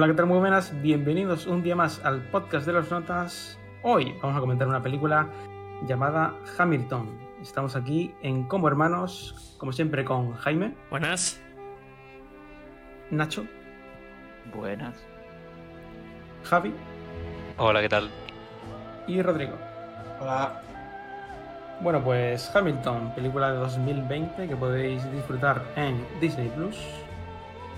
Hola, ¿qué tal? Muy buenas, bienvenidos un día más al podcast de las notas. Hoy vamos a comentar una película llamada Hamilton. Estamos aquí en Como Hermanos, como siempre con Jaime, Buenas. Nacho, Buenas. Javi Hola, ¿qué tal? y Rodrigo. Hola. Bueno, pues Hamilton, película de 2020 que podéis disfrutar en Disney Plus,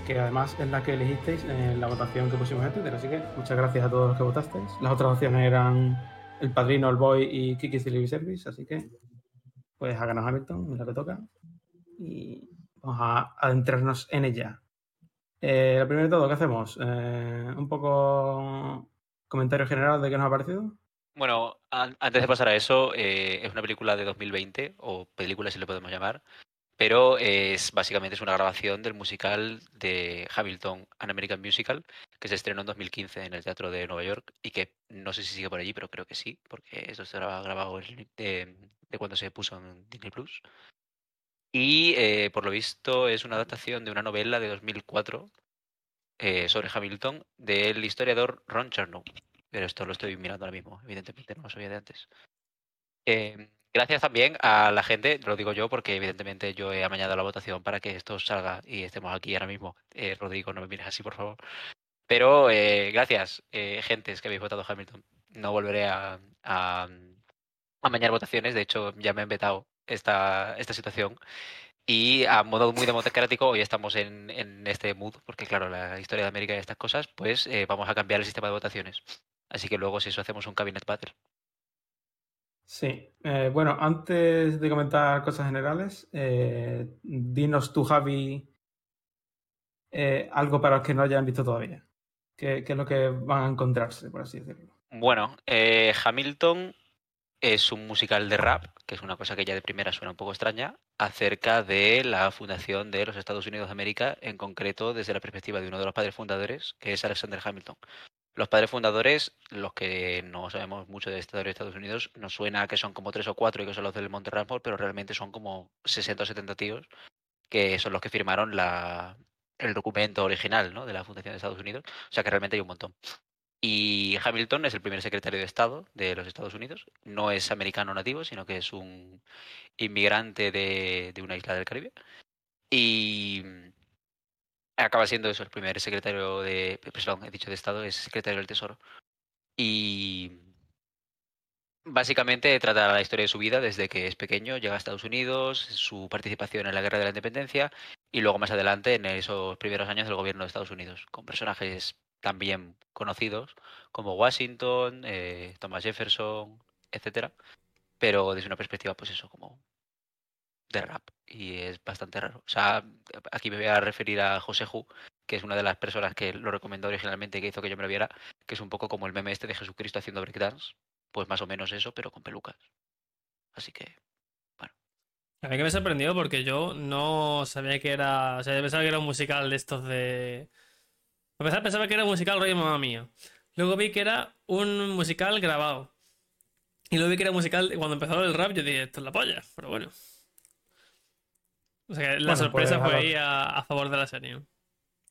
que además es la que elegisteis en la votación que pusimos en Twitter. Así que muchas gracias a todos los que votasteis. Las otras opciones eran El Padrino, El Boy y Kiki's Delivery Service. Así que, pues ha ganado Hamilton, es la que toca. Y vamos a adentrarnos en ella. Eh, lo primero de todo, ¿qué hacemos? Eh, un poco comentario general de qué nos ha parecido. Bueno, an- antes de pasar a eso, eh, es una película de 2020, o película si le podemos llamar, pero es básicamente es una grabación del musical de Hamilton, An American Musical, que se estrenó en 2015 en el Teatro de Nueva York y que no sé si sigue por allí, pero creo que sí, porque eso ha grabado de, de cuando se puso en Disney Plus. Y eh, por lo visto es una adaptación de una novela de 2004 eh, sobre Hamilton del historiador Ron Chernow. Pero esto lo estoy mirando ahora mismo, evidentemente no lo sabía de antes. Eh, gracias también a la gente, lo digo yo porque evidentemente yo he amañado la votación para que esto salga y estemos aquí ahora mismo. Eh, Rodrigo, no me mires así, por favor. Pero eh, gracias, eh, gentes que habéis votado Hamilton. No volveré a, a, amañar votaciones, de hecho ya me han vetado esta, esta situación. Y a modo muy democrático, hoy estamos en, en este mood, porque claro, la historia de América y estas cosas, pues eh, vamos a cambiar el sistema de votaciones. Así que luego, si eso, hacemos un cabinet battle. Sí, eh, bueno, antes de comentar cosas generales, eh, dinos tú, Javi, eh, algo para los que no hayan visto todavía. ¿Qué, es lo que van a encontrarse, por así decirlo? Bueno, eh, Hamilton es un musical de rap, que es una cosa que ya de primera suena un poco extraña, acerca de la fundación de los Estados Unidos de América, en concreto desde la perspectiva de uno de los padres fundadores, que es Alexander Hamilton. Los padres fundadores, los que no sabemos mucho de historia de Estados Unidos, nos suena que son como tres o cuatro y que son los del Monte Rushmore, pero realmente son como 60 o 70 tíos que son los que firmaron la, el documento original ¿no? de la fundación de Estados Unidos. O sea que realmente hay un montón. Y Hamilton es el primer secretario de Estado de los Estados Unidos. No es americano nativo, sino que es un inmigrante de, de una isla del Caribe. Y acaba siendo eso, el primer secretario de. Perdón, he dicho de Estado, es secretario del Tesoro. Y básicamente trata la historia de su vida desde que es pequeño, llega a Estados Unidos, su participación en la Guerra de la Independencia y luego más adelante en esos primeros años del gobierno de Estados Unidos, con personajes también conocidos como Washington, eh, Thomas Jefferson, etcétera, pero desde una perspectiva, pues eso, como de rap y es bastante raro. O sea, aquí me voy a referir a José Ju, que es una de las personas que lo recomendó originalmente y que hizo que yo me lo viera, que es un poco como el meme este de Jesucristo haciendo breakdance, pues más o menos eso, pero con pelucas. Así que, A mí que me sorprendió porque yo no sabía que era. O sea, yo pensaba que era un musical de estos de. A empezar pensaba que era un musical rollo mamá mía. Luego vi que era un musical grabado. Y luego vi que era musical. Cuando empezó el rap, yo dije, esto es la polla. Pero bueno. O sea, que la Bueno, sorpresa pues, fue a ahí a, a favor de la serie.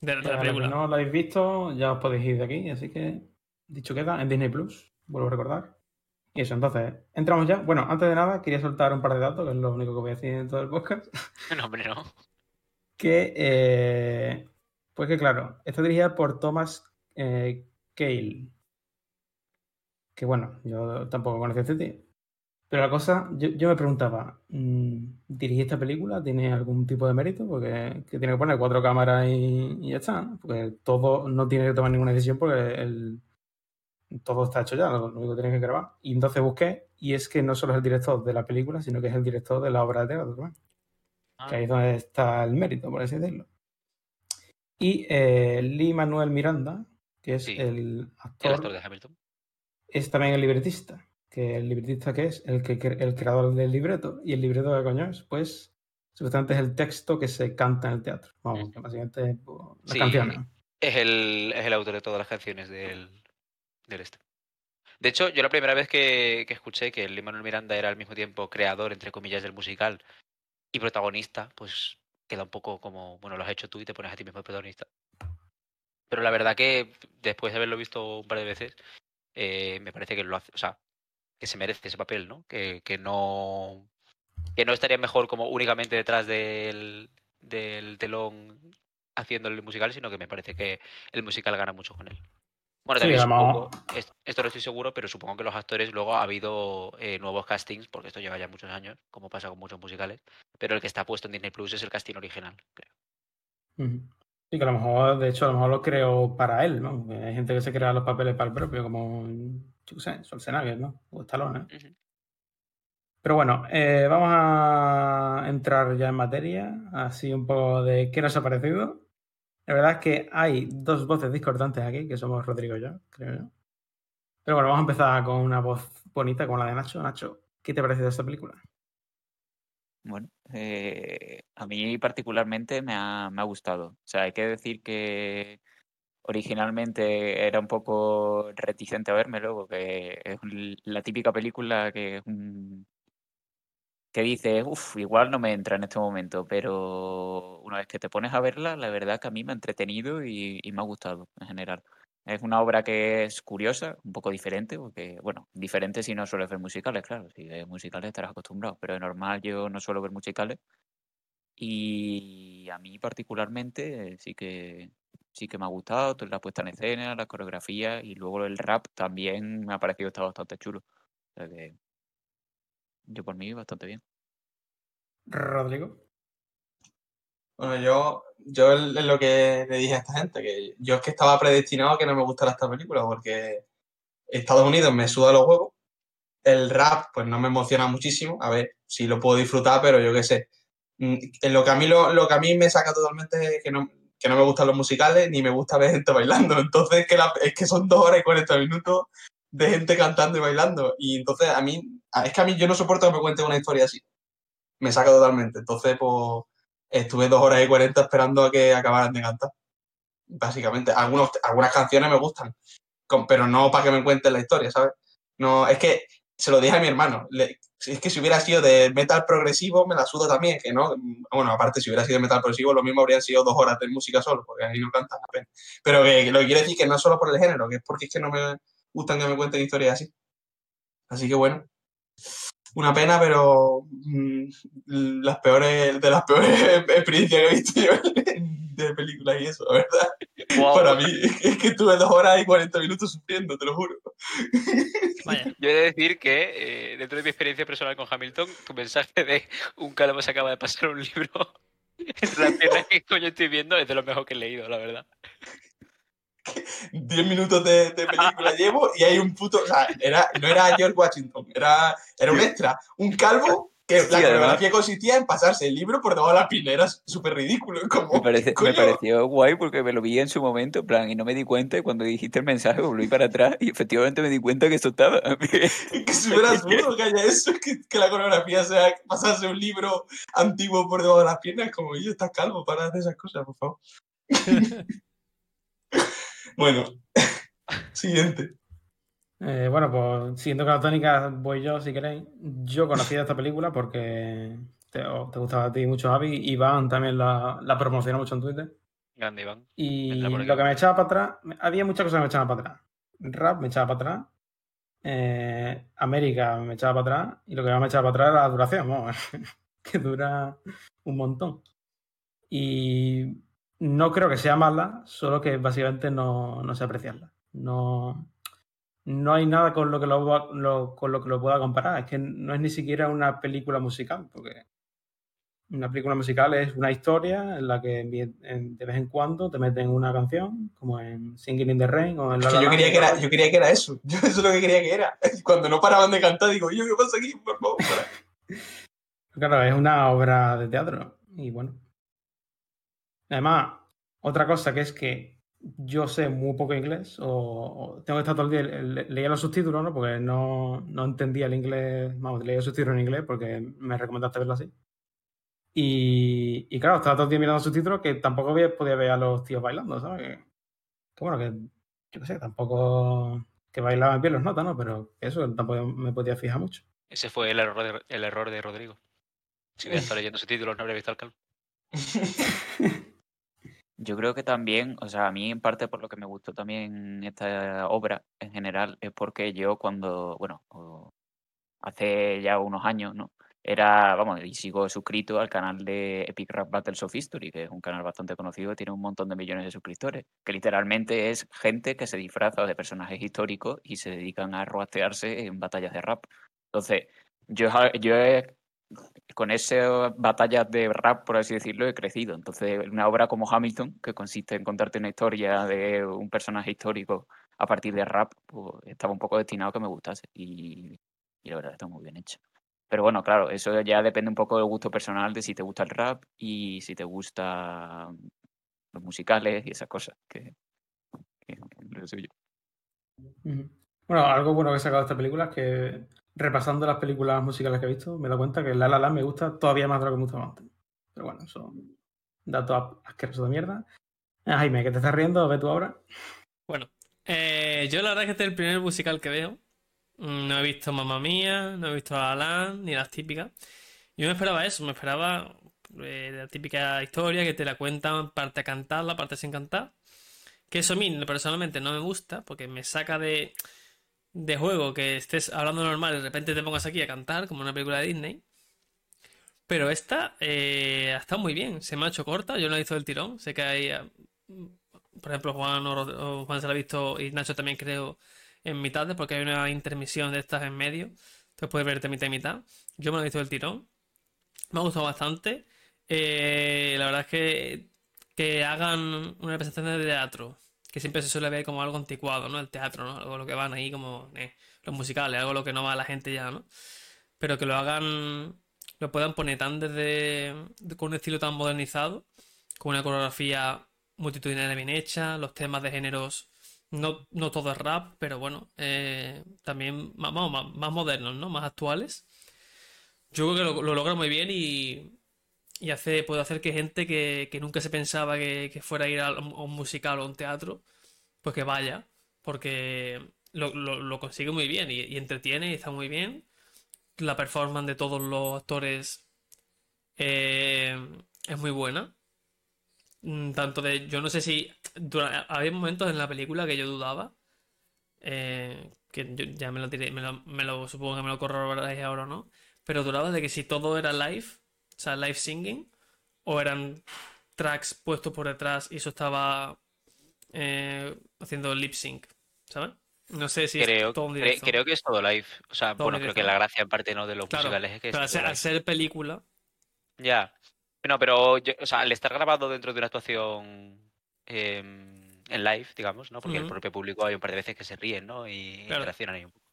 De, de la película. no lo habéis visto, ya os podéis ir de aquí, así que dicho queda, en Disney Plus, vuelvo a recordar. Y eso, entonces, entramos ya. Bueno, antes de nada, quería soltar un par de datos, que es lo único que voy a decir en todo el podcast. no, hombre, no. Que, eh, pues que claro, está dirigida por Thomas eh, Cale. Que bueno, yo tampoco conocía a este tío. Pero la cosa, yo, yo me preguntaba, mm, ¿dirigir esta película tiene algún tipo de mérito? Porque que tiene que poner cuatro cámaras y, y ya está. ¿no? Porque todo no tiene que tomar ninguna decisión porque el, todo está hecho ya, lo único que tiene que grabar. Y entonces busqué, y es que no solo es el director de la película, sino que es el director de la obra de teatro también que ahí es donde está el mérito, por así decirlo. Y eh, Lee Manuel Miranda, que es Sí, el El actor, actor de Hamilton. es también el libretista. Que el libretista que es el, que, el creador del libreto. ¿Y el libreto de coño es? Pues supuestamente es el texto que se canta en el teatro. Vamos, que básicamente pues, las Sí. canciones. Es el, es el autor de todas las canciones del, del este. De hecho, yo la primera vez que, que escuché que Lin Manuel Miranda era al mismo tiempo creador, entre comillas, del musical y protagonista, pues queda un poco como, bueno, lo has hecho tú y te pones a ti mismo protagonista. Pero la verdad que después de haberlo visto un par de veces, eh, me parece que lo hace, o sea, que se merece ese papel, ¿no? Que, que no que no estaría mejor como únicamente detrás del, del telón haciendo el musical, sino que me parece que el musical gana mucho con él. Bueno, también supongo, es- esto no estoy seguro, pero supongo que los actores luego ha habido eh, nuevos castings, porque esto lleva ya muchos años, como pasa con muchos musicales, pero el que está puesto en Disney Plus es el casting original, creo. Sí, que a lo mejor, de hecho, a lo mejor lo creó para él, ¿no? Hay gente que se crea los papeles para el propio, como, yo qué sé, Schwarzenegger, ¿no? O Stallone, ¿eh? Ujú. Pero bueno, eh, vamos a entrar ya en materia, así un poco de qué nos ha parecido. La verdad es que hay dos voces discordantes aquí, que somos Rodrigo y yo, creo yo. Pero bueno, vamos a empezar con una voz bonita como la de Nacho. Nacho, ¿qué te parece de esta película? Bueno, eh, a mí particularmente me ha, me ha gustado. O sea, hay que decir que originalmente era un poco reticente a vérmelo, porque es la típica película que es un- que dices, uff, igual no me entra en este momento, pero una vez que te pones a verla, la verdad que a mí me ha entretenido y, me ha gustado en general. Es una obra que es curiosa, un poco diferente, porque, bueno, diferente si no sueles ver musicales, claro. Si ves musicales estarás acostumbrado, pero de normal yo no suelo ver musicales. Y a mí particularmente sí que sí que me ha gustado, toda la puesta en escena, la coreografía y luego el rap también me ha parecido estar bastante chulo. O sea que yo por mí bastante bien. Rodrigo. Bueno, yo, yo es lo que le dije a esta gente, que yo es que estaba predestinado a que no me gustara esta película, porque Estados Unidos me suda los huevos, el rap pues no me emociona muchísimo, a ver, si lo puedo disfrutar, pero yo qué sé. Mm, en Lo que a mí, lo, lo que a mí me saca totalmente es que no, que no me gustan los musicales, ni me gusta ver gente bailando, entonces que la- es que son dos horas y 40 minutos de gente cantando y bailando, y entonces a mí, es que a mí yo no soporto que me cuenten una historia así, me saca totalmente, entonces pues estuve dos horas y cuarenta esperando a que acabaran de cantar. Básicamente, algunas canciones me gustan, pero no para que me cuenten la historia, ¿sabes? No, es que se lo dije a mi hermano. es que si hubiera sido de metal progresivo, me la sudo también, que no. Bueno, aparte, si hubiera sido de metal progresivo, lo mismo habrían sido dos horas de música solo, porque ahí no cantan apenas. Pero que lo que quiero decir que no es solo por el género, que es porque es que no me gustan que me cuenten historias así. Así que bueno, una pena, pero mm, las peores, de las peores experiencias que he visto yo de películas y eso, la verdad. Para mí, es que, es que estuve dos horas y 40 minutos sufriendo, te lo juro. Vaya. Yo he de decir que, eh, dentro de mi experiencia personal con Hamilton, tu mensaje de un calvo se acaba de pasar un libro entre las piernas que coño estoy viendo es de lo mejor que he leído, la verdad. 10 minutos de, de película llevo y hay un puto. O sea, era, no era George Washington, era, era un extra, un calvo que la coreografía consistía en pasarse el libro por debajo de las piernas. Era súper ridículo. Como, Me, parece- me coño, pareció guay porque me lo vi en su momento, en plan, y no me di cuenta, y cuando dijiste el mensaje volví para atrás y efectivamente me di cuenta que eso estaba. Es que súper absurdo que haya eso, que, que la coreografía sea pasarse un libro antiguo por debajo de las piernas. Como, yo estás calvo para hacer esas cosas, por favor. bueno, siguiente. Eh, bueno, pues siguiendo con la tónica, voy yo si queréis. Yo conocía esta película porque te, gustaba a ti mucho, Javi. Iván también la, la promocionó mucho en Twitter. Grande, Iván. Y lo que me echaba para atrás, había muchas cosas que me echaban para atrás. Rap me echaba para atrás. eh, América me echaba para atrás. Y lo que más me echaba para atrás era la duración, vamos, que dura un montón. Y no creo que sea mala, solo que básicamente no, no sé apreciarla. No, no hay nada con lo, que lo, lo- con lo que lo pueda comparar. Es que no es ni siquiera una película musical, porque una película musical es una historia en la que de vez en cuando te meten una canción, como en Singing in the Rain o en La Es que yo quería que, era, yo quería que era eso. Yo eso es lo que quería que era. Cuando no paraban de cantar, digo, yo, ¿qué pasa aquí? Por favor, para. Claro, es una obra de teatro. Y bueno. Además, otra cosa que es que yo sé muy poco inglés, o, o tengo que estar todo el día, le- leía los subtítulos, ¿no? Porque no, no entendía el inglés, vamos, leía los subtítulos en inglés porque me recomendaste verlo así. Y, y claro, estaba todo el día mirando subtítulos que tampoco había- podía ver a los tíos bailando, ¿sabes? Que, que bueno, que yo qué sé, tampoco que bailaban bien los notas, ¿no? Pero eso tampoco me podía fijar mucho. Ese fue el error de, el error de Rodrigo. Si hubiera estado leyendo sus títulos, no habría visto al calvo. Yo creo que también, o sea, a mí en parte por lo que me gustó también esta obra en general es porque yo cuando, bueno, hace ya unos años, ¿no? Era, vamos, y sigo suscrito al canal de Epic Rap Battles of History, que es un canal bastante conocido, tiene un montón de millones de suscriptores, que literalmente es gente que se disfraza de personajes históricos y se dedican a roastearse en batallas de rap. Entonces, yo, yo he- con esas batallas de rap, por así decirlo, he crecido. Entonces, una obra como Hamilton, que consiste en contarte una historia de un personaje histórico a partir de rap, pues estaba un poco destinado a que me gustase. Y, y la verdad está muy bien hecha. Pero bueno, claro, eso ya depende un poco del gusto personal de si te gusta el rap y si te gustan los musicales y esas cosas, que, que es lo suyo. Bueno, algo bueno que he sacado de esta película es que repasando las películas musicales que he visto, me dado cuenta que La La Land me gusta todavía más de lo que me gustaba antes. Pero bueno, son datos asquerosos de mierda. Ah, Jaime, que te estás riendo, ve tú ahora. Bueno, eh, yo la verdad es que este es el primer musical que veo. Mm, No he visto Mamma Mía, no he visto La La Land, ni las típicas. Yo me esperaba eso, me esperaba eh, la típica historia que te la cuentan parte a cantarla, parte sin cantar. Que eso a mí personalmente no me gusta porque me saca de, de juego que estés hablando normal y de repente te pongas aquí a cantar como una película de Disney. Pero esta eh, ha estado muy bien, se me ha hecho corta, yo no la he visto del tirón. Sé que hay, eh, por ejemplo, Juan, o Juan se la ha visto y Nacho también creo en mitad, porque hay una intermisión de estas en medio. Entonces puedes verte mitad y mitad. Yo me la he visto del tirón. Me ha gustado bastante. Eh, la verdad es que, que hagan una representación de teatro, que siempre se suele ver como algo anticuado, ¿no? El teatro, ¿no? Algo lo que van ahí como eh, los musicales, algo lo que no va a la gente ya, ¿no? Pero que lo hagan, lo puedan poner tan desde, de- con un estilo tan modernizado, con una coreografía multitudinaria bien hecha, los temas de géneros, no, no todo es rap, pero bueno, eh, también más, más, más modernos, ¿no? Más actuales. Yo creo que lo, lo logra muy bien y, y hace, puede hacer que gente que, que nunca se pensaba que, fuera a ir a un, musical o a un teatro, pues que vaya, porque lo, lo- consigue muy bien y, entretiene y está muy bien. La performance de todos los actores eh, es muy buena. Mm, Tanto de, yo no sé si había momentos en la película que yo dudaba, eh, que yo ya me lo diré, me lo, supongo que me lo corroboráis ahora o no, pero dudaba de que si todo era live, sea, live singing, o eran tracks puestos por detrás y eso estaba eh, haciendo lip sync, ¿sabes? No sé si es Creo, todo en cre- directo. creo que es todo live. O sea, Todo bueno, en creo que la gracia en parte no de los Claro, musicales es que es Pero al todo ser, al ser película, Ya. No, pero yo- o sea, al estar grabado dentro de una actuación em, en live, digamos, ¿no? Porque el propio público hay un par de veces que se ríen, ¿no? Y Claro. interaccionan ahí un poco.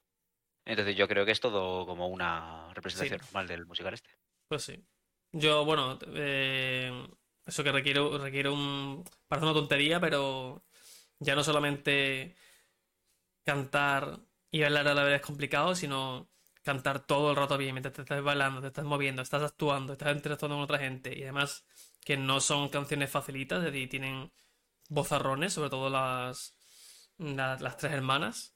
Entonces yo creo que es todo como una representación Sí. normal del musical este. Pues sí. Yo, bueno, eh, eso que requiere, requiere un... Parece una tontería, pero ya no solamente cantar y bailar a la vez es complicado, sino cantar todo el rato bien, mientras te estás bailando, te estás moviendo, estás actuando, estás interactuando con otra gente. Y además que no son canciones facilitas, es decir, tienen vozarrones, sobre todo las, las, las tres hermanas.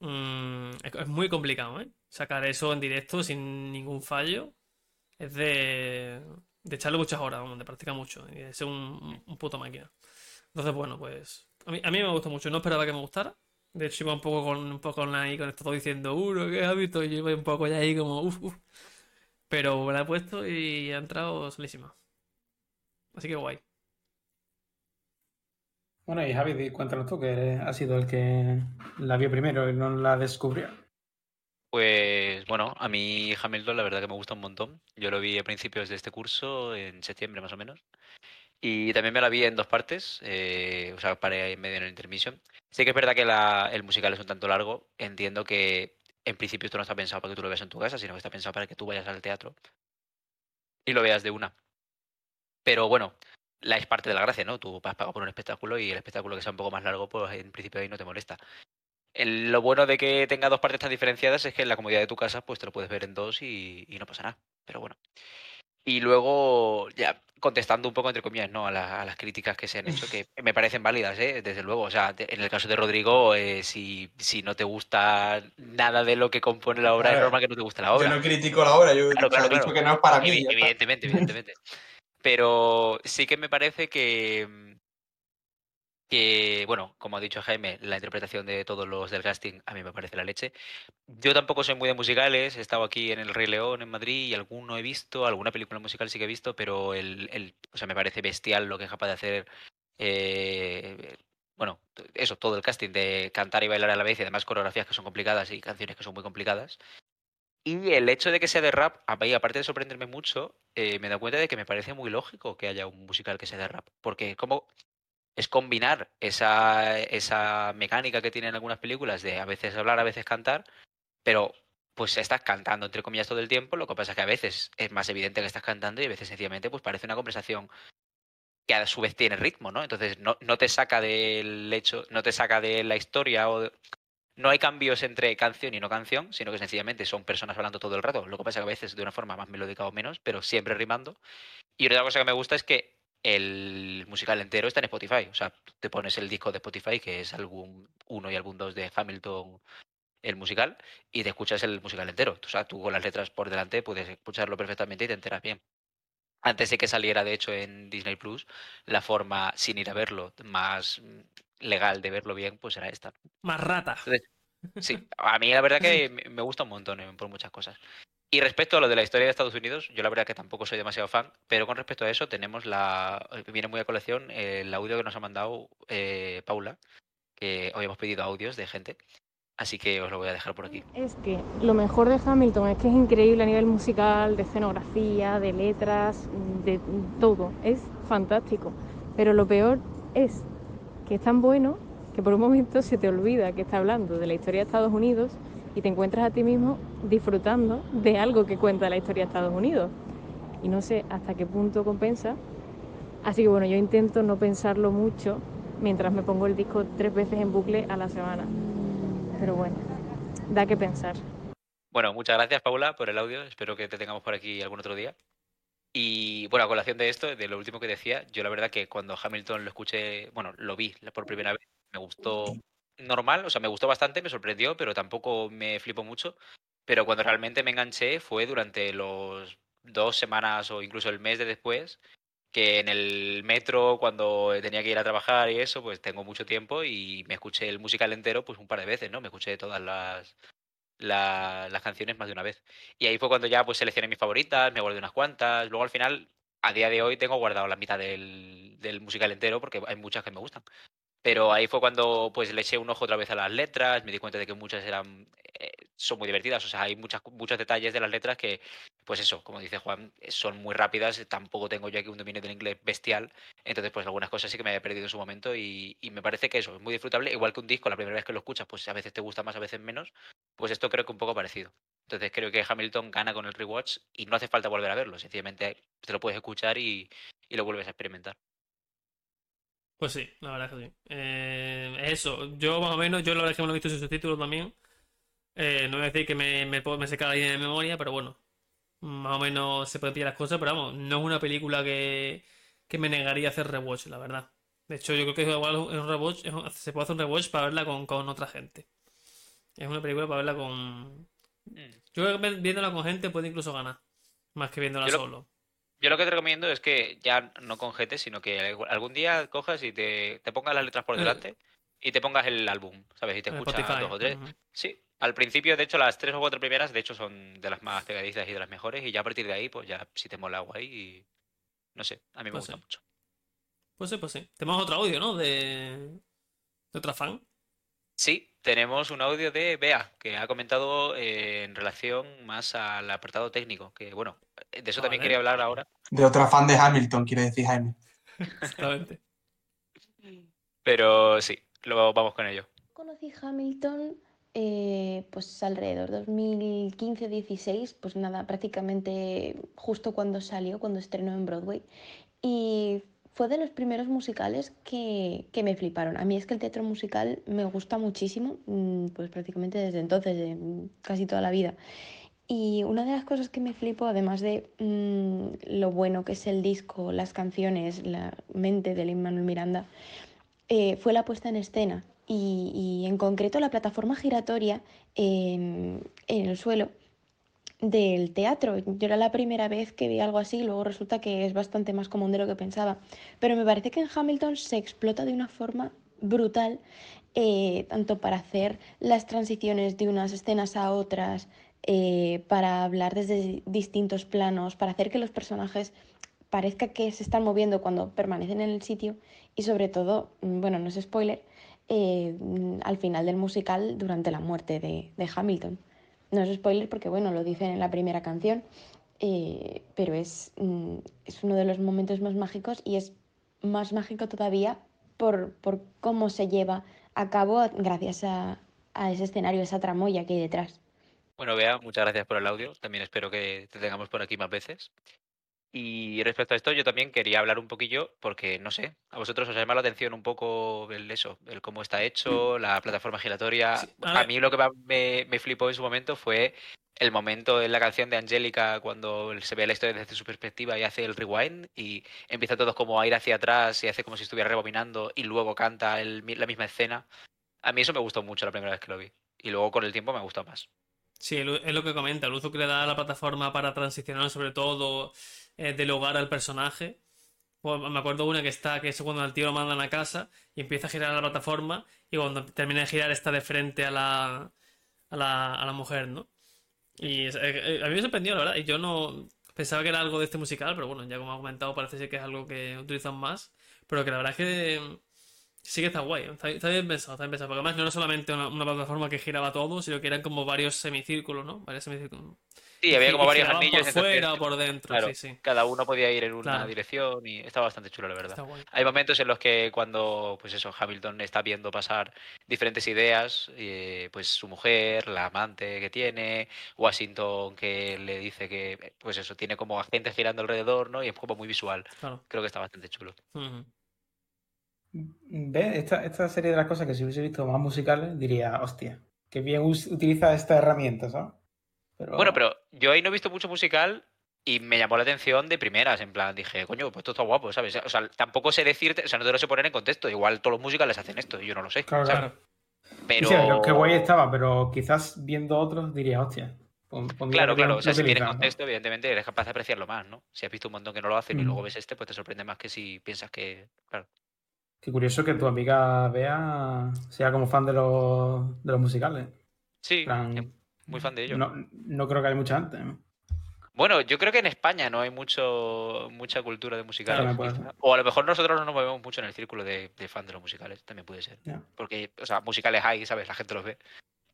Mm, es, es muy complicado, ¿eh? Sacar eso en directo sin ningún fallo. Es de, de echarle muchas horas, vamos, de practicar mucho. Y de ser un, un puto máquina. Entonces, bueno, pues. A mí, a mí me gustó mucho. No esperaba que me gustara. De hecho, iba un poco con, un poco ahí, con esto todo diciendo, uno, ¿qué has visto? Y yo iba un poco ya ahí como, uff, uff. Pero me la he puesto y ha entrado solísima. Así que guay. Bueno, y Javi, cuéntanos tú, que eres- has sido el que la vio primero y no la descubrió. Pues bueno, a mí Hamilton la verdad que me gusta un montón. Yo lo vi a principios de este curso, en septiembre más o menos. Y también me la vi en dos partes, eh, o sea, paré ahí medio en el intermission. Sí que es verdad que la- el musical es un tanto largo. Entiendo que en principio esto no está pensado para que tú lo veas en tu casa, sino que está pensado para que tú vayas al teatro y lo veas de una. Pero bueno, la es parte de la gracia, ¿no? Tú has pagado por un espectáculo y el espectáculo que sea un poco más largo, pues en principio ahí no te molesta. El- lo bueno de que tenga dos partes tan diferenciadas es que en la comodidad de tu casa pues te lo puedes ver en dos y, y no pasa nada. Pero bueno. Y luego, ya contestando un poco, entre comillas, ¿no? A, la- a las críticas que se han hecho, que me parecen válidas, ¿eh? Desde luego. O sea, en el caso de Rodrigo, eh, si, si no te gusta nada de lo que compone la obra, es Claro. normal que no te guste la Yo obra. no critico la obra, yo Claro, claro, he dicho claro. que no es para mí. Evidentemente, evidentemente. Pero sí que me parece que, que, bueno, como ha dicho Jaime, la interpretación de todos los del casting a mí me parece la leche. Yo tampoco soy muy de musicales, he estado aquí en El Rey León en Madrid y alguno he visto, alguna película musical sí que he visto, pero el, o sea, me parece bestial lo que es capaz de hacer, eh, bueno, eso, todo el casting de cantar y bailar a la vez y además coreografías que son complicadas y canciones que son muy complicadas. Y el hecho de que sea de rap, a mí, aparte de sorprenderme mucho, eh, me da cuenta de que me parece muy lógico que haya un musical que sea de rap. Porque como es combinar esa, esa mecánica que tienen algunas películas de a veces hablar, a veces cantar, pero pues estás cantando entre comillas todo el tiempo, lo que pasa es que a veces es más evidente que estás cantando y a veces sencillamente pues parece una conversación que a su vez tiene ritmo, ¿no? Entonces no, no te saca del hecho, no te saca de la historia o no hay cambios entre canción y no canción, sino que sencillamente son personas hablando todo el rato. Lo que pasa que a veces de una forma más melódica o menos, pero siempre rimando. Y otra cosa que me gusta es que el musical entero está en Spotify. O sea, te pones el disco de Spotify, que es álbum 1 y álbum 2 de Hamilton, el musical, y te escuchas el musical entero. O sea, tú con las letras por delante puedes escucharlo perfectamente y te enteras bien. Antes de que saliera, de hecho, en Disney Plus, la forma, sin ir a verlo, más legal de verlo bien, pues era esta. Más rata. sí, a mí la verdad que me gusta un montón eh, por muchas cosas. Y respecto a lo de la historia de Estados Unidos, yo la verdad que tampoco soy demasiado fan, pero con respecto a eso tenemos la, viene muy a colección el audio que nos ha mandado eh, Paula, que hoy hemos pedido audios de gente, así que os lo voy a dejar por aquí. Es que lo mejor de Hamilton es que es increíble a nivel musical, de escenografía, de letras, de todo, es fantástico, pero lo peor es que es tan bueno que por un momento se te olvida que está hablando de la historia de Estados Unidos y te encuentras a ti mismo disfrutando de algo que cuenta la historia de Estados Unidos. Y no sé hasta qué punto compensa. Así que bueno, yo intento no pensarlo mucho mientras me pongo el disco tres veces en bucle a la semana. Pero bueno, da que pensar. Bueno, muchas gracias Paula por el audio. Espero que te tengamos por aquí algún otro día. Y bueno, a colación de esto, de lo último que decía, yo la verdad que cuando Hamilton lo escuché, bueno, lo vi por primera vez, me gustó normal, o sea, me gustó bastante, me sorprendió, pero tampoco me flipó mucho. Pero cuando realmente me enganché fue durante los dos semanas o incluso el mes de después, que en el metro, cuando tenía que ir a trabajar y eso, pues tengo mucho tiempo y me escuché el musical entero pues un par de veces, ¿no? Me escuché todas las, las canciones más de una vez. Y ahí fue cuando ya pues seleccioné mis favoritas, me guardé unas cuantas. Luego al final, a día de hoy, tengo guardado la mitad del, del musical entero porque hay muchas que me gustan. Pero ahí fue cuando pues le eché un ojo otra vez a las letras, me di cuenta de que muchas eran eh, son muy divertidas, o sea, hay muchas, muchos detalles de las letras que, pues eso, como dice Juan, son muy rápidas, tampoco tengo yo aquí un dominio del inglés bestial, entonces pues algunas cosas sí que me había perdido en su momento y, me parece que eso es muy disfrutable, igual que un disco, la primera vez que lo escuchas, pues a veces te gusta más, a veces menos, pues esto creo que un poco parecido. Entonces creo que Hamilton gana con el rewatch y no hace falta volver a verlo, sencillamente te lo puedes escuchar y lo vuelves a experimentar. Pues sí, la verdad es que sí. Eh, eso, yo más o menos, yo la verdad es que me lo he visto sin subtítulos también. Eh, no voy a decir que me, me, me día de memoria, pero bueno, más o menos se pueden pillar las cosas, pero vamos, no es una película que, que me negaría a hacer rewatch, la verdad. De hecho, yo creo que igual es un rewatch, se puede hacer un rewatch para verla con, con otra gente. Es una película para verla con... Mm. Yo creo que viéndola con gente puede incluso ganar, más que viéndola solo. Yo lo que te recomiendo es que ya no con GT, sino que algún día cojas y te, te pongas las letras por eh. delante y te pongas el álbum, ¿sabes? Y te escuchas dos o tres. Sí, al principio, de hecho, las tres o cuatro primeras, de hecho, son de las más pegadizas y de las mejores. Y ya a partir de ahí, pues ya si te mola guay y. No sé, a mí me pues gusta mucho. Pues sí, pues sí. Tenemos otro audio, ¿no? De, de otra fan. Sí, tenemos un audio de Bea, que ha comentado eh, en relación más al apartado técnico, que bueno, de eso también quería hablar ahora. De otra fan de Hamilton, quiere decir Jaime. Exactamente. Pero sí, luego vamos con ello. Conocí Hamilton eh, pues alrededor 2015-16, pues nada, prácticamente justo cuando salió, cuando estrenó en Broadway. Y fue de los primeros musicales que, que, me fliparon. A mí es que el teatro musical me gusta muchísimo, mm, pues prácticamente desde entonces, casi toda la vida. Y una de las cosas que me flipó, además de mmm, lo bueno que es el disco, las canciones, la mente de Lin Manuel Miranda, eh, fue la puesta en escena y, y, en concreto la plataforma giratoria en, en el suelo del teatro. Yo era la primera vez que vi algo así, luego resulta que es bastante más común de lo que pensaba. Pero me parece que en Hamilton se explota de una forma brutal, eh, tanto para hacer las transiciones de unas escenas a otras, eh, para hablar desde distintos planos, para hacer que los personajes parezca que se están moviendo cuando permanecen en el sitio y sobre todo, mm, bueno, no es spoiler, eh, mm, al final del musical durante la muerte de, de, Hamilton. No es spoiler porque, bueno, lo dicen en la primera canción, eh, pero es, mm, es, uno de los momentos más mágicos y es más mágico todavía por, por cómo se lleva a cabo gracias a, a ese escenario, esa tramoya que hay detrás. Bueno, Bea, muchas gracias por el audio. También espero que te tengamos por aquí más veces. Y respecto a esto, yo también quería hablar un poquillo, porque no sé, a vosotros os llama la atención un poco el eso, el cómo está hecho, la plataforma giratoria. Sí, a, a mí lo que me, me flipó en su momento fue el momento en la canción de Angélica cuando se ve la historia desde su perspectiva y hace el rewind y empieza todo como a ir hacia atrás y hace como si estuviera rebobinando y luego canta el, la misma escena. A mí eso me gustó mucho la primera vez que lo vi. Y luego con el tiempo me gustó más. Sí, es lo que comenta, el uso que le da a la plataforma para transicionar sobre todo eh, del hogar al personaje. Pues me acuerdo una que está, que es cuando al tío lo mandan a casa y empieza a girar la plataforma y cuando termina de girar está de frente a la, a la, a la mujer, ¿no? Y eh, a mí me sorprendió, la verdad, y yo no pensaba que era algo de este musical, pero bueno, ya como ha comentado parece ser que es algo que utilizan más, pero que la verdad es que sí que está guay, está, está bien pensado, está bien pensado, porque además no era solamente una, una, plataforma que giraba todo, sino que eran como varios semicírculos, ¿no? Varios semicírculos. Sí, había como varios anillos. Por fuera o por dentro, claro, sí, sí. Cada uno podía ir en una claro. dirección y estaba bastante chulo, la verdad. Hay momentos en los que cuando, pues eso, Hamilton está viendo pasar diferentes ideas, eh, pues su mujer, la amante que tiene, Washington que le dice que, pues eso, tiene como agentes girando alrededor, ¿no? Y es como muy visual. Claro. Creo que está bastante chulo. Uh -huh. ¿Ves? Esta, esta serie de las cosas que si hubiese visto más musicales, diría, hostia, que bien utiliza esta herramienta, ¿sabes? Pero... Bueno, pero yo ahí no he visto mucho musical y me llamó la atención de primeras, en plan, dije, coño, pues esto está guapo, ¿sabes? O sea, tampoco sé decirte, o sea, no te lo sé poner en contexto, igual todos los musicales hacen esto y yo no lo sé. Claro, ¿sabes? claro. Pero... Sí, qué guay estaba, pero quizás viendo otros diría, hostia. Claro, claro, o sea, si tienes contexto, ¿no? evidentemente eres capaz de apreciarlo más, ¿no? Si has visto un montón que no lo hacen mm. y luego ves este, pues te sorprende más que si piensas que, claro. Qué curioso que tu amiga Bea sea como fan de los, de los musicales. Sí, plan, muy fan de ellos. No, no, creo que haya mucha gente. ¿no? Bueno, yo creo que en España no hay mucho mucha cultura de musicales. Claro, o a lo mejor nosotros no nos movemos mucho en el círculo de, de fan de los musicales, también puede ser. Yeah. Porque, o sea, musicales hay, ¿sabes? La gente los ve.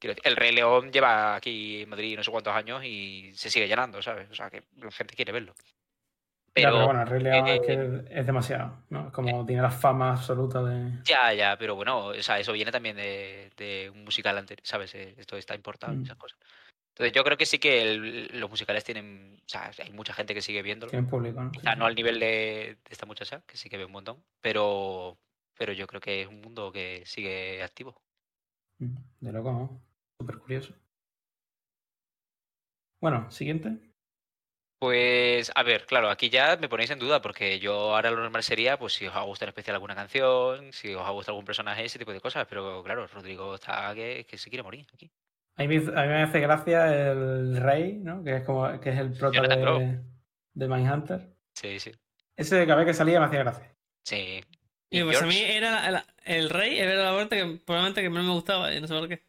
El Rey León lleva aquí en Madrid no sé cuántos años y se sigue llenando, ¿sabes? O sea, que la gente quiere verlo. Pero, ya, pero bueno, el Rey León eh, es que es demasiado, ¿no? Como eh, tiene la fama absoluta de. Ya, ya, pero bueno, o sea, eso viene también de, de un musical anterior, ¿sabes? Eh, Esto está importado, mm. esas cosas. Entonces yo creo que sí que el, los musicales tienen, o sea, hay mucha gente que sigue viéndolo. Tienen público, ¿no? Quizá no al nivel de, de, esta muchacha, que sí que ve un montón, pero, pero yo creo que es un mundo que sigue activo. Mm, de loco, ¿no? Súper curioso. Bueno, siguiente. Pues, a ver, claro, aquí ya me ponéis en duda, porque yo ahora lo normal sería, pues si os ha gustado en especial alguna canción, si os ha gustado algún personaje, ese tipo de cosas, pero claro, Rodrigo está que, que se quiere morir aquí. A mí, a mí, me hace gracia el rey, ¿no? Que es como que es el prota de, de Mindhunter. Sí, sí. Ese de cabeza que salía me hacía gracia. Sí. Y, y pues George? a mí era la, el rey, era la parte que probablemente que menos me gustaba, y no sé por qué.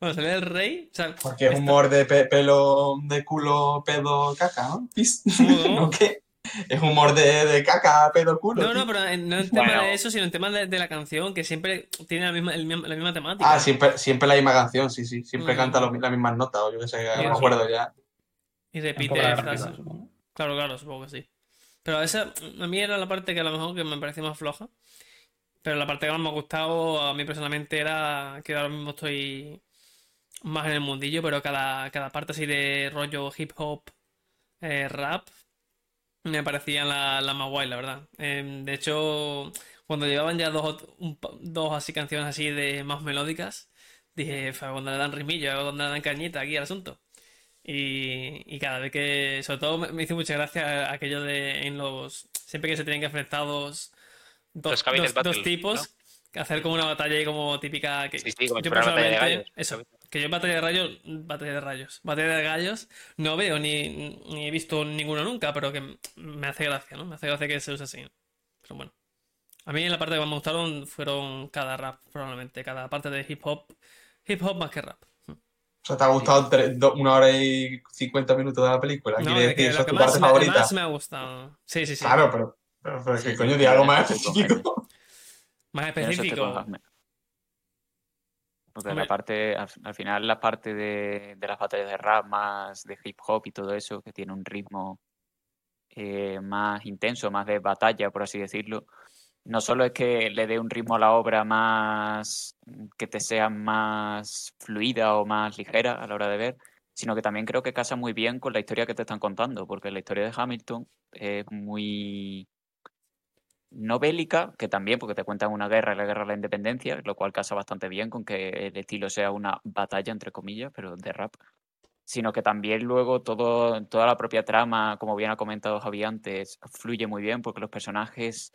Bueno, salía el rey. O sea, Porque es humor de pe pelo, de culo, pedo, caca, ¿no? ¿Pis? No. ¿No qué? Es humor de, de caca, pedo, culo. No, tío. no, pero no en tema bueno. de eso, sino en tema de, de, la canción, que siempre tiene la misma, el, la misma temática. Ah, siempre, siempre la misma canción, sí, sí. Siempre mm. canta las mismas notas, o yo qué sé, no me acuerdo ya. Y repite frases. Claro, claro, supongo que sí. Pero esa, a mí era la parte que a lo mejor que me parecía más floja. Pero la parte que más me ha gustado a mí personalmente era que ahora mismo estoy más en el mundillo, pero cada, cada parte así de rollo hip hop, eh, rap, me parecía la, la, más guay, la verdad. Eh, de hecho, cuando llevaban ya dos, un, dos así canciones así de más melódicas, dije, cuando le dan rimillo, cuando le dan cañita aquí al asunto. Y, y, cada vez que, sobre todo me, me hizo mucha gracia aquello de en los, siempre que se tienen que enfrentar dos, dos, dos, dos tipos, ¿no? hacer como una batalla como típica que sí, sí, como yo personalmente eso Que yo en batalla de rayos, batalla de rayos, batalla de gallos, no veo ni, ni he visto ninguno nunca, pero que me hace gracia, ¿no? Me hace gracia que se use así. Pero bueno. A mí en la parte que más me gustaron fueron cada rap, probablemente. Cada parte de hip hop. Hip hop más que rap. O sea, ¿te ha gustado tres- do- una hora y 50 minutos de la película? No, ¿Quiere de decir eso es tu más parte me, favorita? más me ha gustado. Sí, sí, sí. Claro, pero, pero, pero es que sí, coño, sí, di algo más específico. Más específico. Hombre. la parte, al, al final la parte de, de las batallas de rap más de hip hop y todo eso, que tiene un ritmo eh, más intenso, más de batalla, por así decirlo, no solo es que le dé un ritmo a la obra más que te sea más fluida o más ligera a la hora de ver, sino que también creo que casa muy bien con la historia que te están contando, porque la historia de Hamilton es muy no bélica, que también, porque te cuentan una guerra, la guerra de la independencia, lo cual casa bastante bien con que el estilo sea una batalla, entre comillas, pero de rap, sino que también luego todo, toda la propia trama, como bien ha comentado Javi antes, fluye muy bien porque los personajes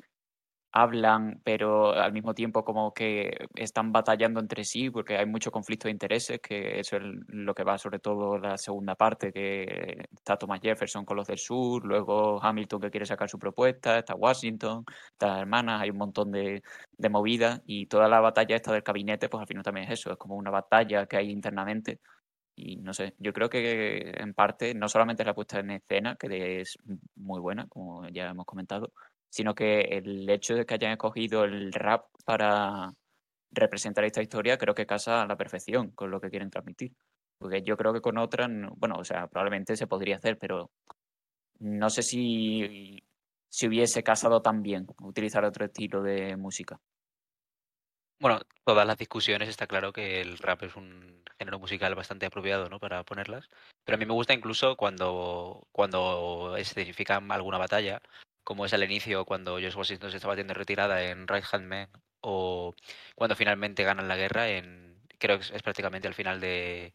hablan, pero al mismo tiempo como que están batallando entre sí, porque hay mucho conflicto de intereses, que eso es lo que va sobre todo la segunda parte, que está Thomas Jefferson con los del sur, luego Hamilton que quiere sacar su propuesta, está Washington, están las hermanas, hay un montón de, de movidas, y toda la batalla esta del gabinete, pues al final también es eso, es como una batalla que hay internamente. Y no sé, yo creo que en parte no solamente la puesta en escena, que es muy buena, como ya hemos comentado, sino que el hecho de que hayan escogido el rap para representar esta historia creo que casa a la perfección con lo que quieren transmitir. Porque yo creo que con otras, no- bueno, o sea, probablemente se podría hacer, pero no sé si, si hubiese casado tan bien utilizar otro estilo de música. Bueno, todas las discusiones está claro que el rap es un género musical bastante apropiado, ¿no? Para ponerlas. Pero a mí me gusta incluso cuando, cuando escenifican alguna batalla, como es al inicio, cuando George Washington se estaba haciendo retirada en Right Hand Man, o cuando finalmente ganan la guerra en, creo que es, prácticamente al final de,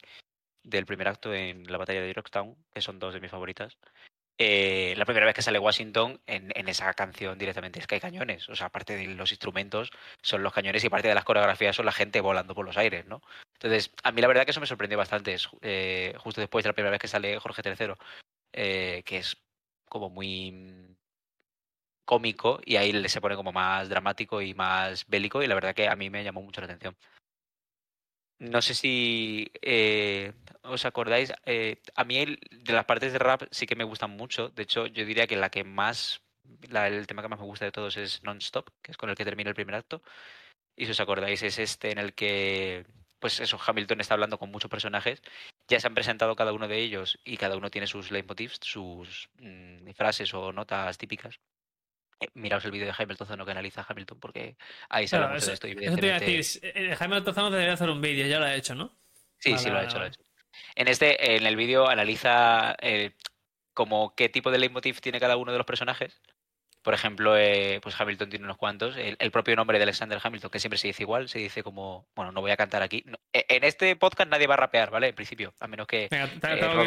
del primer acto en la batalla de Yorktown, que son dos de mis favoritas. Eh, la primera vez que sale Washington en, en esa canción directamente es que hay cañones. O sea, aparte de los instrumentos, son los cañones y parte de las coreografías son la gente volando por los aires, ¿no? Entonces, a mí la verdad que eso me sorprendió bastante. Eh, justo después de la primera vez que sale Jorge III, eh, que es como muy cómico y ahí se pone como más dramático y más bélico y la verdad que a mí me llamó mucho la atención. No sé si eh, os acordáis, eh, a mí de las partes de rap sí que me gustan mucho. De hecho, yo diría que la que más, la- el tema que más me gusta de todos es Non-Stop, que es con el que termina el primer acto. Y si os acordáis, es este en el que, pues eso, Hamilton está hablando con muchos personajes. Ya se han presentado cada uno de ellos y cada uno tiene sus leitmotivs, sus mm, frases o notas típicas. Eh, miraos el vídeo de Jaime Tozano que analiza a Hamilton porque ahí se habla Claro, mucho eso, de esto. eso te iba a decir. eh, Jaime Altozano debería hacer un vídeo, ya lo ha hecho, ¿no? Sí, Vale, sí, lo ha vale, hecho, lo ha hecho. En este, en el vídeo analiza eh, como qué tipo de leitmotiv tiene cada uno de los personajes. Por ejemplo, eh, pues Hamilton tiene unos cuantos. El, el propio nombre de Alexander Hamilton, que siempre se dice igual, se dice como, bueno, no voy a cantar aquí. No, e- en este podcast nadie va a rapear, ¿vale? En principio, a menos que Venga, eh,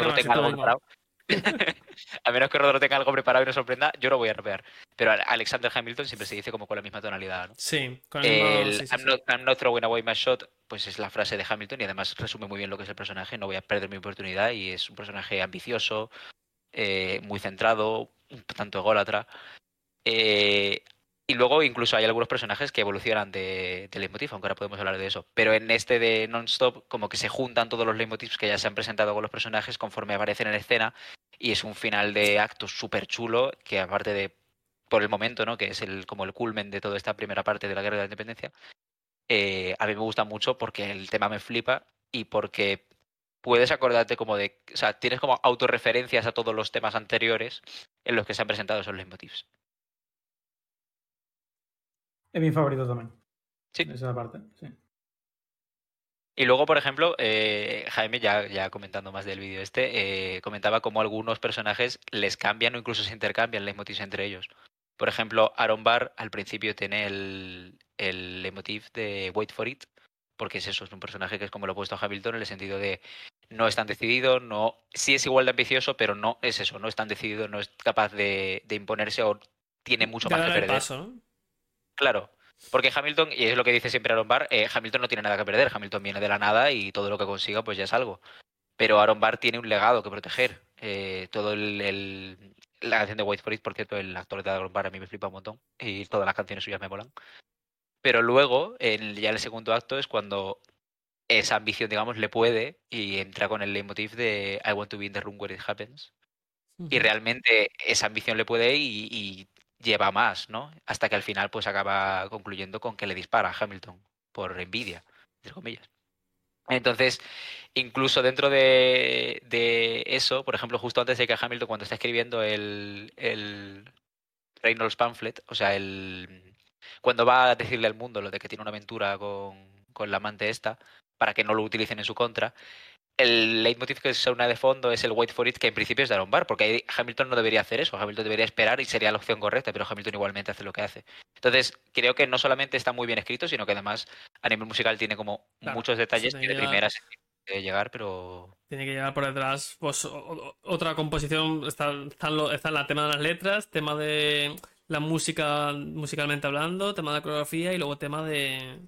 una tenga algo preparado. a menos que Rodro tenga algo preparado y nos sorprenda, yo no voy a rapear. Pero Alexander Hamilton siempre se dice como con la misma tonalidad, ¿no? Sí, con el mismo. El sí, sí, I'm, not, I'm not throwing away my shot, pues es la frase de Hamilton y además resume muy bien lo que es el personaje. No voy a perder mi oportunidad y es un personaje ambicioso, eh, muy centrado, un tanto ególatra. Eh, y luego incluso hay algunos personajes que evolucionan de, de leitmotiv, aunque ahora podemos hablar de eso. Pero en este de Non-Stop, como que se juntan todos los leitmotivs que ya se han presentado con los personajes conforme aparecen en escena. Y es un final de acto súper chulo, que aparte de, por el momento, ¿no? que es el, como el culmen de toda esta primera parte de la Guerra de la Independencia, eh, a mí me gusta mucho porque el tema me flipa y porque puedes acordarte como de, o sea, tienes como autorreferencias a todos los temas anteriores en los que se han presentado esos leitmotivs. Es mi favorito también. Sí. Esa parte, sí. Y luego, por ejemplo, eh, Jaime, ya, ya comentando más del vídeo este, eh, comentaba cómo algunos personajes les cambian o incluso se intercambian leitmotivs entre ellos. Por ejemplo, Aaron Barr al principio tiene el, el leitmotiv de Wait for It, porque es eso, es un personaje que es como lo he puesto a Hamilton en el sentido de no es tan decidido, no, sí es igual de ambicioso, pero no es eso, no es tan decidido, no es capaz de, de imponerse o tiene mucho De más que perder. paso, ¿no? Claro. Porque Hamilton, y es lo que dice siempre Aaron Barr, eh, Hamilton no tiene nada que perder. Hamilton viene de la nada y todo lo que consiga, pues ya es algo. Pero Aaron Barr tiene un legado que proteger. Eh, todo el, el- La canción de Wait for It, por cierto, el actor de Aaron Barr a mí me flipa un montón. Y todas las canciones suyas me molan. Pero luego, en, ya en el segundo acto, es cuando esa ambición, digamos, le puede y entra con el leitmotiv de I want to be in the room where it happens. Y realmente esa ambición le puede y, y lleva más, ¿no? Hasta que al final pues acaba concluyendo con que le dispara a Hamilton por envidia, entre comillas. Entonces, incluso dentro de, de eso, por ejemplo, justo antes de que Hamilton, cuando está escribiendo el, el Reynolds Pamphlet, o sea, el cuando va a decirle al mundo lo de que tiene una aventura con, con la amante esta, para que no lo utilicen en su contra, el leitmotiv que suena de fondo es el wait for it, que en principio es de Aaron Barr, porque ahí Hamilton no debería hacer eso, Hamilton debería esperar y sería la opción correcta, pero Hamilton igualmente hace lo que hace. Entonces, creo que no solamente está muy bien escrito, sino que además a nivel musical tiene como Claro, muchos detalles se que de tiene que llegar, pero Tiene que llevar por detrás pues, o- otra composición. Está, están lo- está el tema de las letras, tema de la música musicalmente hablando, tema de la coreografía y luego tema de,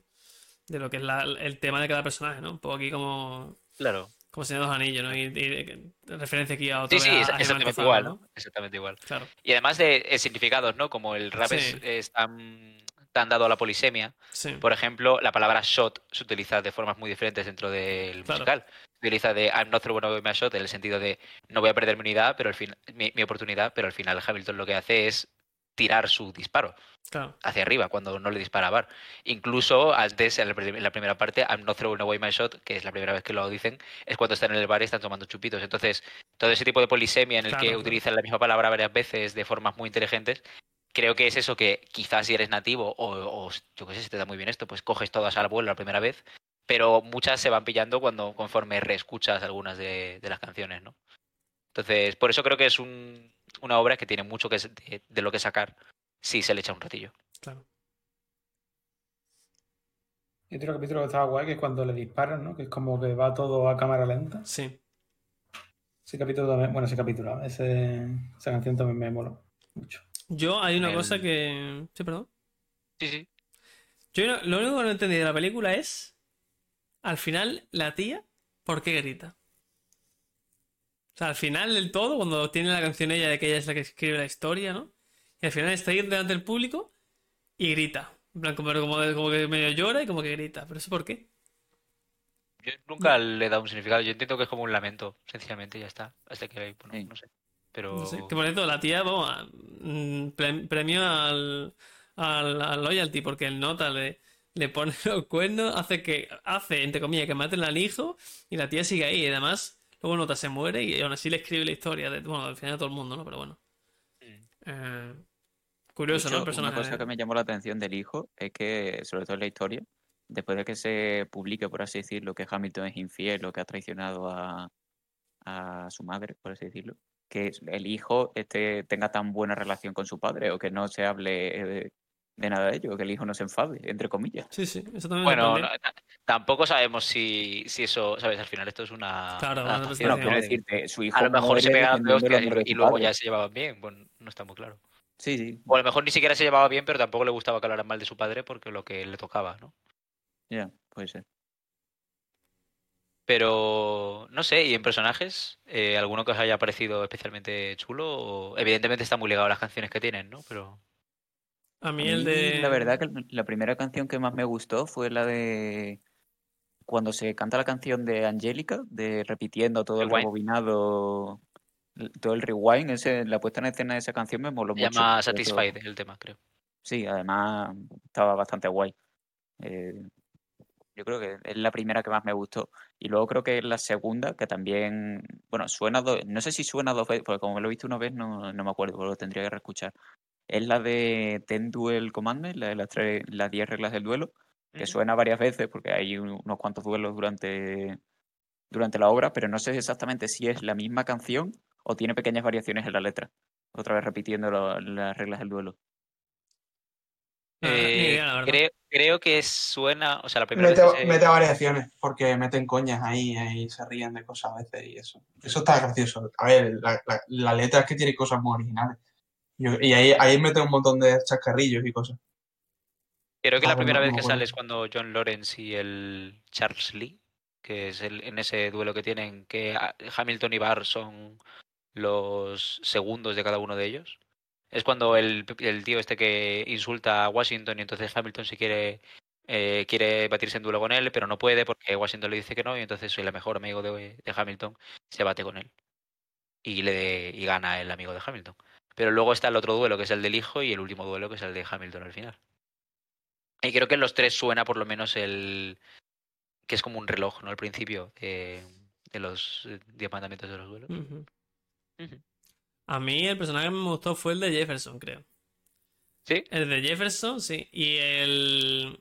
de lo que es la- el tema de cada personaje, ¿no? Un poco aquí como, claro. Como Señor de los Anillos, ¿no? Y, y- referencia aquí a otra Sí, sí, es- a- a exactamente igual, ¿no? Exactamente igual. Claro. Y además de, eh, significados, ¿no? Como el rap es, Sí. es tan, tan dado a la polisemia, Sí. Por ejemplo, la palabra shot se utiliza de formas muy diferentes dentro del Claro. musical. Se utiliza de I'm not throwing away my shot en el sentido de no voy a perder mi unidad, pero al fin, mi, mi oportunidad, pero al final Hamilton lo que hace es tirar su disparo Claro. hacia arriba cuando no le dispara a Bar. Incluso antes, en la, primera parte, I'm not throwing away my shot, que es la primera vez que lo dicen, es cuando están en el bar y están tomando chupitos. Entonces, todo ese tipo de polisemia en el Claro, que utilizan la misma palabra varias veces de formas muy inteligentes, creo que es eso que quizás si eres nativo o, o yo qué sé, si te da muy bien esto, pues coges todas al vuelo la primera vez, pero muchas se van pillando cuando conforme reescuchas algunas de, de las canciones, ¿no? Entonces, por eso creo que es un- una obra que tiene mucho que, de, de lo que sacar si se le echa un ratillo. Claro. Y otro capítulo que estaba guay, que es cuando le disparan, ¿no? Que es como que va todo a cámara lenta. Sí. Ese capítulo también, bueno, ese capítulo, ese, esa canción también me moló mucho. Yo hay una El- cosa que. Sí, perdón. Sí, sí. Yo no- lo único que no entendí de la película es. Al final, la tía, ¿por qué grita? O sea, al final del todo, cuando tiene la canción ella de que ella es la que escribe la historia, ¿no? Y al final está ahí delante del público y grita. En plan, como, como, como que medio llora y como que grita. ¿Pero eso por qué? Yo nunca le he dado un significado. Yo entiendo que es como un lamento, sencillamente, ya está. Hasta que, bueno, Sí. no sé. Pero. No sé. Que por cierto, la tía, vamos, mm, pre- premio al, al, al loyalty, porque el nota le, le pone los cuernos, hace que, hace, entre comillas, que maten al hijo, y la tía sigue ahí, y además, luego nota se muere, y aún así le escribe la historia, de, bueno, al final de todo el mundo, ¿no? Pero bueno. Mm. Eh, curioso, ¿no? El personaje. Una cosa que me llamó la atención del hijo es que, sobre todo en la historia, después de que se publique, por así decirlo, que Hamilton es infiel o que ha traicionado a, a su madre, por así decirlo, que el hijo este, tenga tan buena relación con su padre o que no se hable eh, de, de nada de ello, que el hijo no se enfade, entre comillas. Sí, sí, eso también me Bueno, no- tampoco sabemos si, si eso, ¿sabes? Al final esto es una. Claro, una representación. quiero de- decirte, su hijo A lo mejor se pegaban de de y, luego ya se llevaban bien. Bueno, no está muy claro. Sí, sí, O a lo mejor ni siquiera se llevaba bien, pero tampoco le gustaba que hablaran mal de su padre porque lo que le tocaba, ¿no? ya, puede ser. Pero no sé, ¿y en personajes? Eh, ¿Alguno que os haya parecido especialmente chulo? O- Evidentemente está muy ligado a las canciones que tienen, ¿no? Pero. A A mí el mí, de... La verdad que la primera canción que más me gustó fue la de cuando se canta la canción de Angélica, de repitiendo todo el rebobinado, todo el rewind, ese, la puesta en escena de esa canción me moló Se mucho. llama sobre todo- Satisfied el tema, creo. Sí, además estaba bastante guay. Eh, yo creo que es la primera que más me gustó. Y luego creo que es la segunda, que también, bueno, suena dos, no sé si suena dos veces, porque como lo he visto una vez no, no me acuerdo, pero lo tendría que reescuchar. Es la de Ten Duel Commandments, la de las tres, las 10 reglas del duelo, que suena varias veces porque hay un- unos cuantos duelos durante, durante la obra, pero no sé exactamente si es la misma canción o tiene pequeñas variaciones en la letra. Otra vez repitiendo lo- las reglas del duelo. Ah, Eh, idea, creo, creo que suena, o sea, la primera Mete, vez mete variaciones, porque meten coñas ahí y se ríen de cosas a veces y eso. Eso está gracioso. A ver, la, la- la letra es que tiene cosas muy originales. Yo- y ahí, ahí mete un montón de chascarrillos y cosas. Creo que Ah, la primera no- vez no que sale es cuando John Lawrence y el Charles Lee, que es el, en ese duelo que tienen, que a- Hamilton y Barr son los segundos de cada uno de ellos. Es cuando el, el tío este que insulta a Washington y entonces Hamilton si quiere eh, quiere batirse en duelo con él, pero no puede porque Washington le dice que no y entonces el mejor amigo de, de Hamilton se bate con él y le y gana el amigo de Hamilton. Pero luego está el otro duelo que es el del hijo y el último duelo que es el de Hamilton al final. Y creo que en los tres suena por lo menos el que es como un reloj, ¿no? Al principio de, de los eh, diez mandamientos de los duelos. A mí el personaje que me gustó fue el de Jefferson, creo. ¿Sí? El de Jefferson, sí. Y el.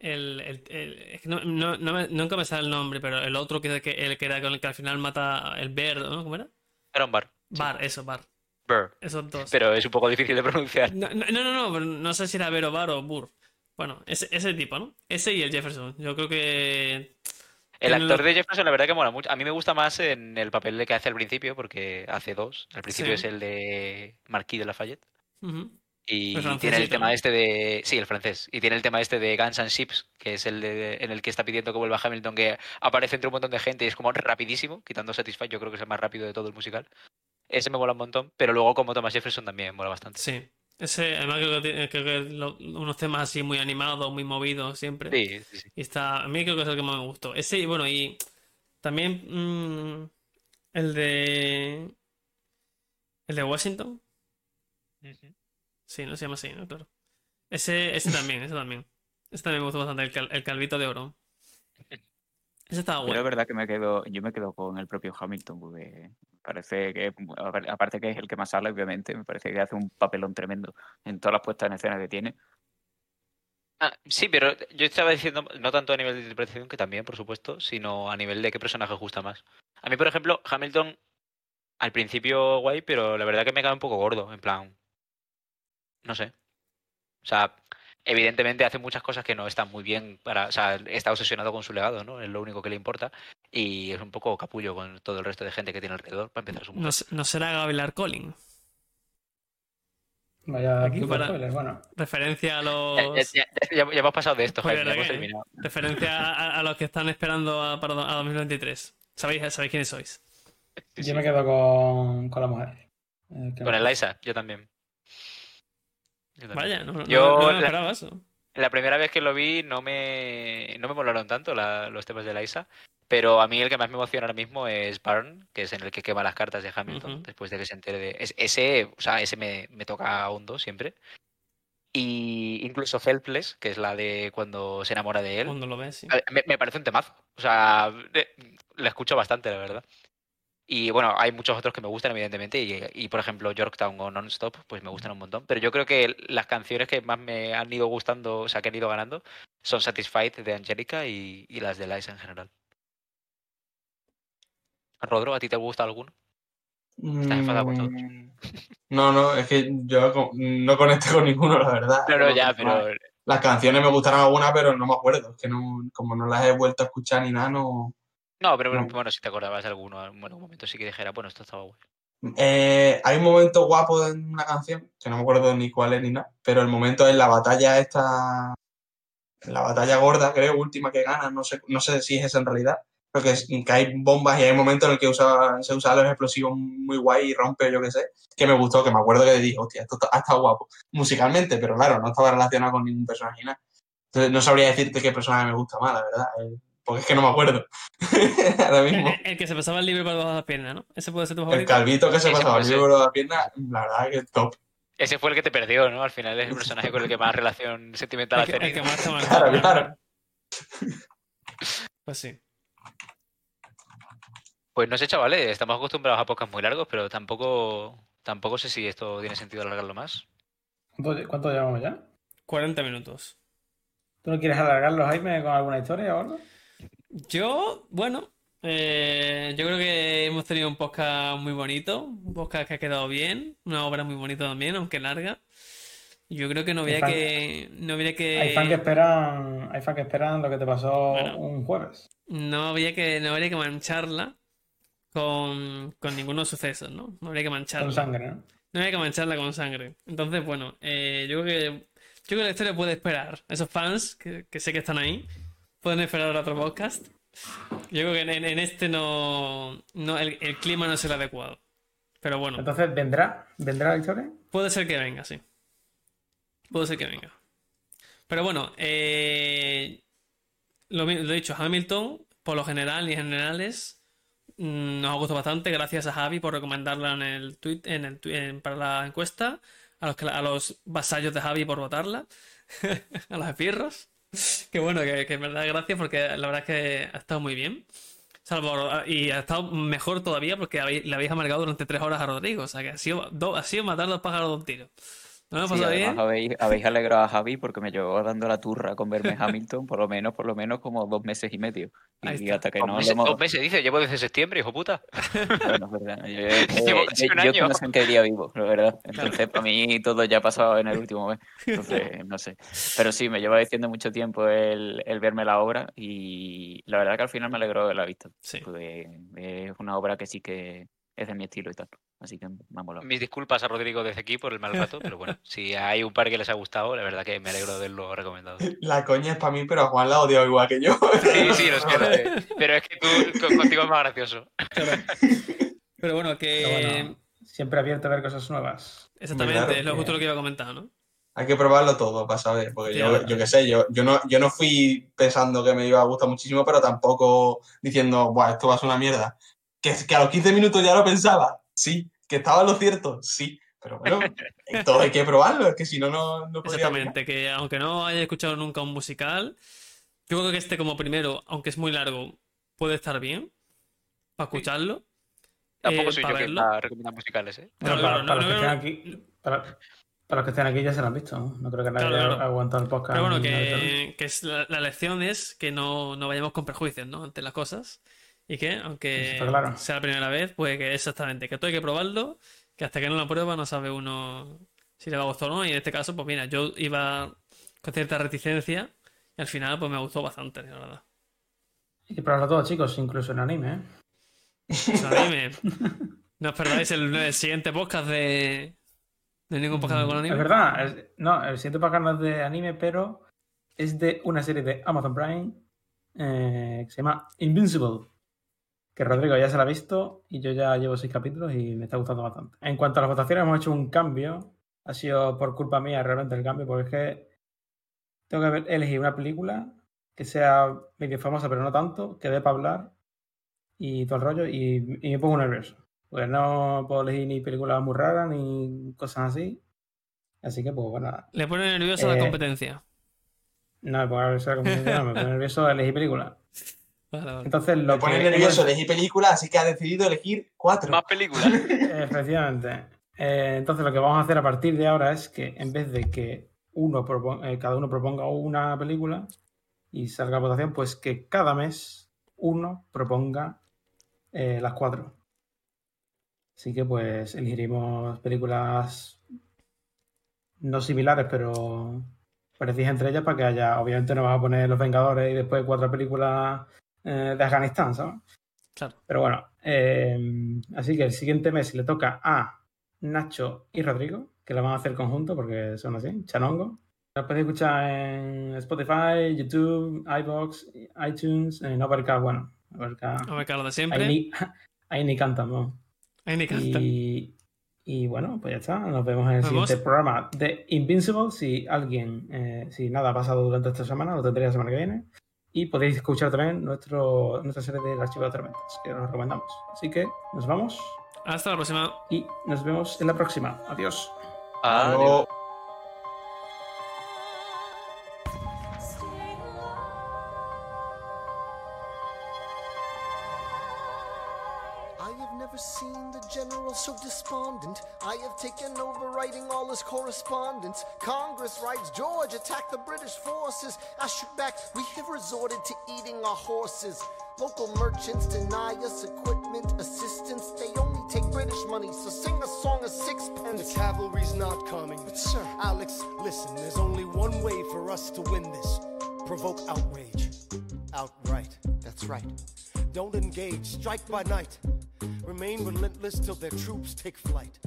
El, el- el- es que no, no- no me- nunca me sale el nombre, pero el otro que, que, el que era con el que al final mata el Bear, ¿no? ¿Cómo era? Era un bar. sí. Bar, eso, Bar. Burr. Esos dos. Pero es un poco difícil de pronunciar. No, no, no, no, no sé si era Bear o Bar o Burr. Bueno, ese, ese tipo, ¿no? Ese y el Jefferson. Yo creo que. El actor de Jefferson, la verdad que mola mucho. A mí me gusta más en el papel de que hace al principio, porque hace dos. Al principio Sí. es el de Marquis de Lafayette. Ujú. Y tiene el tema este de. Sí, el francés. Y tiene el tema este de Guns and Ships, que es el de- en el que está pidiendo que vuelva Hamilton, que aparece entre un montón de gente y es como rapidísimo, quitando Satisfy, yo creo que es el más rápido de todo el musical. Ese me mola un montón, pero luego como Thomas Jefferson también mola bastante. Sí. Ese, además creo que tiene creo que lo- unos temas así muy animados, muy movidos siempre. Sí, sí, sí. Y está, a mí creo que es el que más me gustó. Ese, y bueno, y también mm, el de. El de Washington. Sí, no se llama así, ¿no? Claro. Ese, ese también, ese también. Ese también me gustó bastante, el, cal- el calvito de oro. Ese estaba Yo la bueno. verdad que me quedo, yo me quedo con el propio Hamilton, porque parece que, aparte que es el que más habla, obviamente, me parece que hace un papelón tremendo en todas las puestas en escena que tiene. Ah, sí, pero yo estaba diciendo no tanto a nivel de interpretación, que también, por supuesto, sino a nivel de qué personaje gusta más. A mí, por ejemplo, Hamilton, al principio guay, pero la verdad que me cae un poco gordo, en plan. No sé. O sea, evidentemente hace muchas cosas que no están muy bien para. O sea, está obsesionado con su legado, ¿no? Es lo único que le importa. Y es un poco capullo con todo el resto de gente que tiene alrededor para empezar su mujer. No, se- no será Gavilar Collins. Vaya Aquí para- spoiler, bueno. Referencia a los. ya- ya- ya- ya hemos pasado de esto, Jaime, ya hemos again. terminado. Referencia a, a los que están esperando a, para a 2023. ¿Sabéis, sabéis quiénes sois? Sí, Yo sí. me quedo con, con la mujer. Eh, Con Eliza, yo también. Vaya, no, no- Yo no me la- esperaba eso. La primera vez que lo vi no me, no me molaron tanto la- los temas de Liza, pero a mí el que más me emociona ahora mismo es Barn, que es en el que quema las cartas de Hamilton después de que se entere de... es- ese, o sea, ese me, me toca hondo siempre. Y incluso Helpless, que es la de cuando se enamora de él, Cuando lo ves, sí. me parece un temazo. O sea, eh, la escucho bastante, la verdad. Y bueno, hay muchos otros que me gustan, evidentemente. Y, y, por ejemplo, Yorktown o Non-Stop, pues me gustan un montón. Pero yo creo que las canciones que más me han ido gustando, o sea, que han ido ganando, son Satisfied de Angelica y, y las de Liza en general. Rodro, ¿a ti te gusta alguno? ¿Estás enfadado con todos? Mm, No, no, es que yo no conecto con ninguno, la verdad. No, Los ya, pero Las canciones me gustaron algunas, pero no me acuerdo. Es que no, como no las he vuelto a escuchar ni nada, no. No, pero No. bueno, si te acordabas de alguno, en algún momento sí que dijera, bueno, esto estaba guay. Eh, hay un momento guapo en una canción, que no me acuerdo ni cuál es ni nada, pero el momento es la batalla esta, la batalla gorda, creo, última que gana, no sé, no sé si es esa en realidad, pero que, es- que hay bombas y hay momentos en el que usa, se usan los explosivos muy guay y rompe, yo qué sé, que me gustó, que me acuerdo que dije, hostia, esto ha estado guapo, musicalmente, pero claro, no estaba relacionado con ningún personaje ni nada. Entonces no sabría decirte qué personaje me gusta más, la verdad, porque es que no me acuerdo ahora mismo. El, el que se pasaba el libre por debajo de las piernas, ¿no? Ese puede ser tu El favorito. calvito que se Ese pasaba el puede ser. libro de la pierna, la verdad que top. Ese fue el que te perdió, ¿no? Al final es el personaje con el que más relación sentimental El has que, el que tenido. más te ha marcado. Claro, claro. Pues sí. Pues no sé, chavales, estamos acostumbrados a podcasts muy largos, pero tampoco, tampoco sé si esto tiene sentido alargarlo más. ¿Cuánto, cuánto llevamos ya? 40 minutos. ¿Tú no quieres alargarlo, Jaime, con alguna historia o algo? Yo, bueno, eh, yo creo que hemos tenido un podcast muy bonito, un podcast que ha quedado bien, una obra muy bonita también, aunque larga. Yo creo que no había fan- que, no habría que, Hay fans que esperan, hay fans que esperan lo que te pasó Bueno. un jueves. no había que, no habría que mancharla con, con ningunos sucesos, ¿no? No habría que mancharla. Con sangre, ¿no? No había que mancharla con sangre. Entonces, bueno, eh, yo creo que Yo creo que la historia puede esperar. Esos fans que, que sé que están ahí pueden esperar otro podcast. Yo creo que en, en este no, no el, el clima no es el adecuado. Pero bueno, Entonces, ¿vendrá? ¿Vendrá la historia? puede ser que venga, sí. Puede ser que venga. Pero bueno, eh, lo, he dicho, Hamilton, por lo general y en generales, mm, nos ha gustado bastante. Gracias a Javi por recomendarla en el tweet, en el, en- para la encuesta. A los, a los vasallos de Javi por votarla. a los espirros. Que bueno, que, que en verdad gracias porque la verdad es que ha estado muy bien. Salvo, y ha estado mejor todavía porque habéis- le habéis amargado durante tres horas a Rodrigo. O sea que ha sido, do- ha sido matar dos pájaros de un tiro. ¿No me ha Sí, bien? habéis, habéis alegrado a Javi porque me llevó dando la turra con verme Hamilton por lo menos, por lo menos como dos meses y medio. Y hasta que Dos no meses, hemos... dos meses, dice, llevo desde septiembre, hijo puta. Bueno, es verdad. Yo, eh, Llevo yo- un yo año. no sé en qué día vivo, la verdad. Entonces, para mí todo ya ha pasado en el último mes. Entonces, no sé. Pero sí, me lleva diciendo mucho tiempo el, el verme la obra y la verdad que al final me alegró de haberla visto. Sí. Porque es una obra que sí que es de mi estilo y tal. Así que me ha molado. Mis disculpas a Rodrigo desde aquí por el mal rato, pero bueno, si hay un par que les ha gustado, la verdad que me alegro de verlo recomendado. La coña es para mí, pero a Juan la odio igual que yo. Sí, sí, lo lo sé. Pero es que tú con- contigo es más gracioso. Pero bueno, que Pero bueno, siempre abierto a ver cosas nuevas. exactamente Claro, es lo justo lo que iba a comentar, ¿no? Hay que probarlo todo para saber, porque Sí, yo, yo qué sé, yo, yo, no, yo no fui pensando que me iba a gustar muchísimo, pero tampoco diciendo, Buah, esto va a ser una mierda. Que, que a los 15 minutos ya lo pensaba, sí. Que estaba en lo cierto, sí. Pero bueno, todo hay que probarlo, es que si no, no, no podría opinar. Exactamente, que aunque no haya escuchado nunca un musical, yo creo que este como primero, aunque es muy largo, puede estar bien para escucharlo. Tampoco eh, soy para yo quien verlo. va a recomendar musicales, ¿eh? Bueno, para, para los que estén aquí, para, para los que estén aquí ya se lo han visto. ¿no? No creo que nadie Claro, haya aguantado el podcast. Pero bueno, que, que es la, la lección es que no, no vayamos con prejuicios, ¿no? Ante las cosas. Y que, aunque claro. sea la primera vez, pues que exactamente, que todo hay que probarlo, que hasta que no lo prueba no sabe uno si le va a gustar o no. Y en este caso, pues mira, yo iba con cierta reticencia y al final pues me gustó bastante, la verdad. Y probarlo todo, chicos, incluso en anime. ¿eh? O sea, dime, no os perdáis el, el siguiente podcast de, de ningún podcast con anime. Es verdad, es- no, el siguiente podcast no es de anime, pero es de una serie de Amazon Prime eh, que se llama Invincible. Que Rodrigo ya se la ha visto y yo ya llevo seis capítulos y me está gustando bastante. En cuanto a las votaciones, hemos hecho un cambio. Ha sido por culpa mía realmente el cambio, porque es que tengo que elegir una película que sea medio famosa, pero no tanto, que dé para hablar y todo el rollo, y, y me pongo nervioso. Pues no puedo elegir ni películas muy raras ni cosas así. Así que, pues bueno, Le pone nervioso la Eh, competencia. no me pongo nervioso la competencia, no, me pone nervioso elegir películas. Vale. Entonces, lo Me pone que nervioso elegir películas, así que ha decidido elegir cuatro. Más películas. Efectivamente. Eh, entonces, lo que vamos a hacer a partir de ahora es que en vez de que uno propon- eh, cada uno proponga una película y salga a votación, pues que cada mes uno proponga eh, las cuatro. Así que, pues, elegiremos películas no similares, pero parecidas entre ellas para que haya. Obviamente, no vas a poner Los Vengadores y después cuatro películas eh, de Afganistán, ¿sabes? Claro. Pero bueno, eh, así que el siguiente mes le toca a Nacho y Rodrigo, que lo van a hacer conjunto porque son así, chanongo. Lo podéis escuchar en Spotify, YouTube, iBox, iTunes, en Overcast, bueno, Overcast. A ver, Carlos, de Ahí siempre. ni, ahí ni cantan, ¿no? Ahí ni canta. Y, y bueno, pues ya está. Nos vemos en el siguiente programa de Invincible. Si alguien, eh, si nada ha pasado durante esta semana, lo tendré la semana que viene. Y podéis escuchar también nuestro, nuestra serie de Archivo de Tormentas, que os recomendamos. Así que nos vamos Hasta la próxima. y nos vemos en la próxima. Adiós. Adiós. Correspondence. Congress writes George attacked the British forces. I shoot back, we have resorted to eating our horses. Local merchants deny us equipment, assistance. They only take British money, so sing a song of sixpence. The cavalry's not coming. But sir, Alex, listen, there's only one way for us to win this provoke outrage. Outright. that's right. Don't engage, strike by night. Remain relentless till their troops take flight.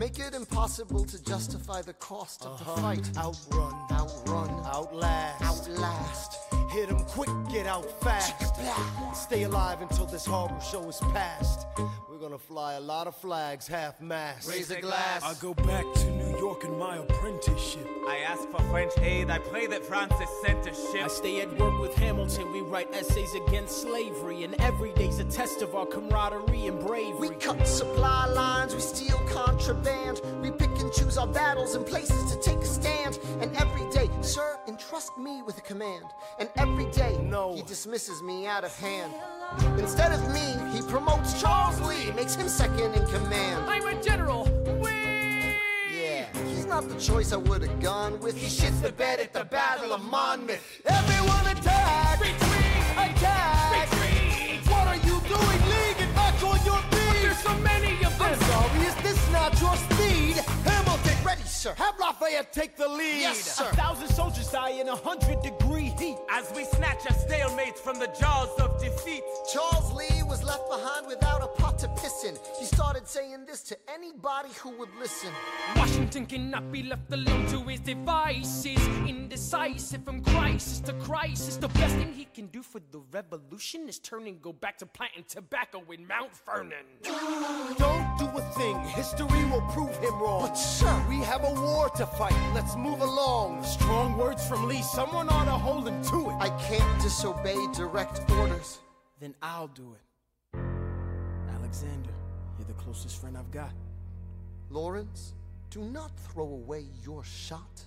Make it impossible to justify the cost of the Uh-huh. fight. Outrun, Outrun, outlast, outlast. Hit 'em quick, get out fast. Stay alive until this horrible show is past. We're gonna fly a lot of flags, half mast. Raise a glass. I go back to New York in my apprenticeship. I ask for French aid. I pray that Francis sent a ship. I stay at work with Hamilton. We write essays against slavery, and every day's a test of our camaraderie and bravery. We cut supply lines, we steal contraband. We pick and choose our battles and places to take a stand. And every day, sir, entrust me with a command. And every day, No. he dismisses me out of hand. Instead of me, he promotes Charles Lee, makes him second in command. I'm a general. Yeah, he's not the choice I would have gone with. He shits the bed at the Battle of Monmouth. Everyone attack! Retreat! Attack! Retreat! What are you doing? Lee, get back on your feet! There's so many of them. I'm sorry, is this not your speed? Sir. Have Lafayette take the lead. Yes, sir. A thousand soldiers die in a hundred degree heat. As we snatch a stalemate from the jaws of defeat. Charles Lee was left behind without a pot to piss in. He started saying this to anybody who would listen. Washington cannot be left alone to his devices. Indecisive from crisis to crisis. The best thing he can do for the revolution is turn and go back to planting tobacco in Mount Vernon. Don't do a thing. History will prove him wrong. But, sir, We have a war to fight. Let's move along. Strong words from Lee, someone ought to hold to it. I can't disobey direct orders. Then I'll do it. Alexander, you're the closest friend I've got. Lawrence, do not throw away your shot.